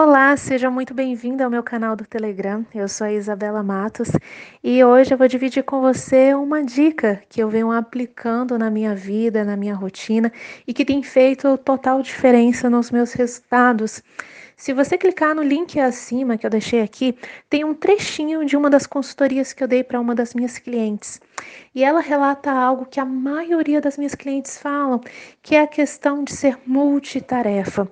Olá, seja muito bem-vinda ao meu canal do Telegram. Eu sou a Isabela Matos e hoje eu vou dividir com você uma dica que eu venho aplicando na minha vida, na minha rotina e que tem feito total diferença nos meus resultados. Se você clicar no link acima que eu deixei aqui, tem um trechinho de uma das consultorias que eu dei para uma das minhas clientes. E ela relata algo que a maioria das minhas clientes falam, que é a questão de ser multitarefa.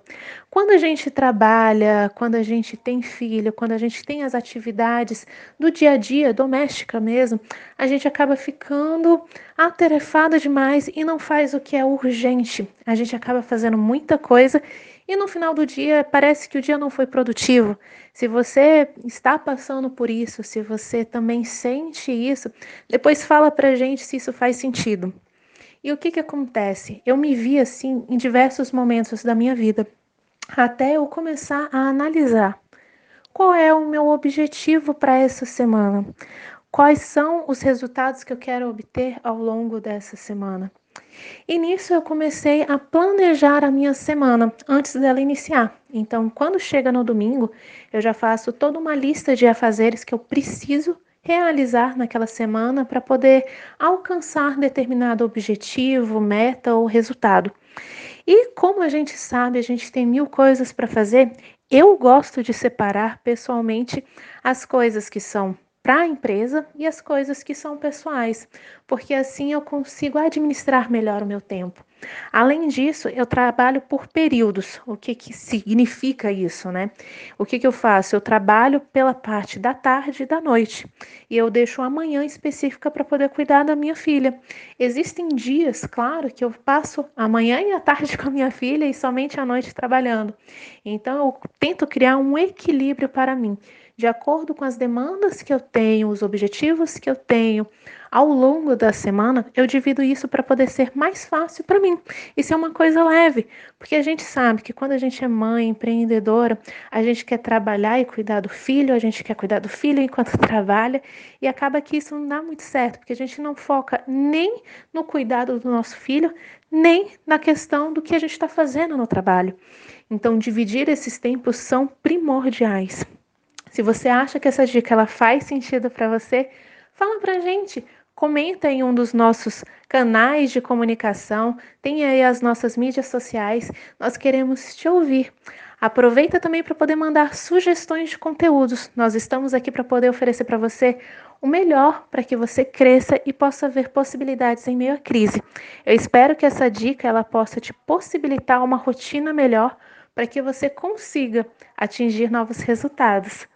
Quando a gente trabalha, quando a gente tem filho, quando a gente tem as atividades do dia a dia, doméstica mesmo, a gente acaba ficando atarefada demais e não faz o que é urgente. A gente acaba fazendo muita coisa e no final do dia parece que o dia não foi produtivo. Se você está passando por isso, se você também sente isso, depois fala pra gente se isso faz sentido. E o que que acontece? Eu me vi assim em diversos momentos da minha vida, até eu começar a analisar qual é o meu objetivo para essa semana. Quais são os resultados que eu quero obter ao longo dessa semana? E nisso eu comecei a planejar a minha semana antes dela iniciar. Então, quando chega no domingo, eu já faço toda uma lista de afazeres que eu preciso realizar naquela semana para poder alcançar determinado objetivo, meta ou resultado. E como a gente sabe, a gente tem mil coisas para fazer, eu gosto de separar pessoalmente as coisas que são para a empresa e as coisas que são pessoais, porque assim eu consigo administrar melhor o meu tempo. Além disso, eu trabalho por períodos. O que, que significa isso, né? O que, que eu faço? Eu trabalho pela parte da tarde e da noite. E eu deixo a manhã específica para poder cuidar da minha filha. Existem dias, claro, que eu passo a manhã e a tarde com a minha filha e somente a noite trabalhando. Então, eu tento criar um equilíbrio para mim de acordo com as demandas que eu tenho, os objetivos que eu tenho ao longo da semana, eu divido isso para poder ser mais fácil para mim. Isso é uma coisa leve, porque a gente sabe que quando a gente é mãe, empreendedora, a gente quer trabalhar e cuidar do filho, a gente quer cuidar do filho enquanto trabalha, e acaba que isso não dá muito certo, porque a gente não foca nem no cuidado do nosso filho, nem na questão do que a gente está fazendo no trabalho. Então, dividir esses tempos são primordiais. Se você acha que essa dica ela faz sentido para você, fala pra gente. Comenta em um dos nossos canais de comunicação, tem aí as nossas mídias sociais, nós queremos te ouvir. Aproveita também para poder mandar sugestões de conteúdos. Nós estamos aqui para poder oferecer para você o melhor para que você cresça e possa ver possibilidades em meio à crise. Eu espero que essa dica ela possa te possibilitar uma rotina melhor para que você consiga atingir novos resultados.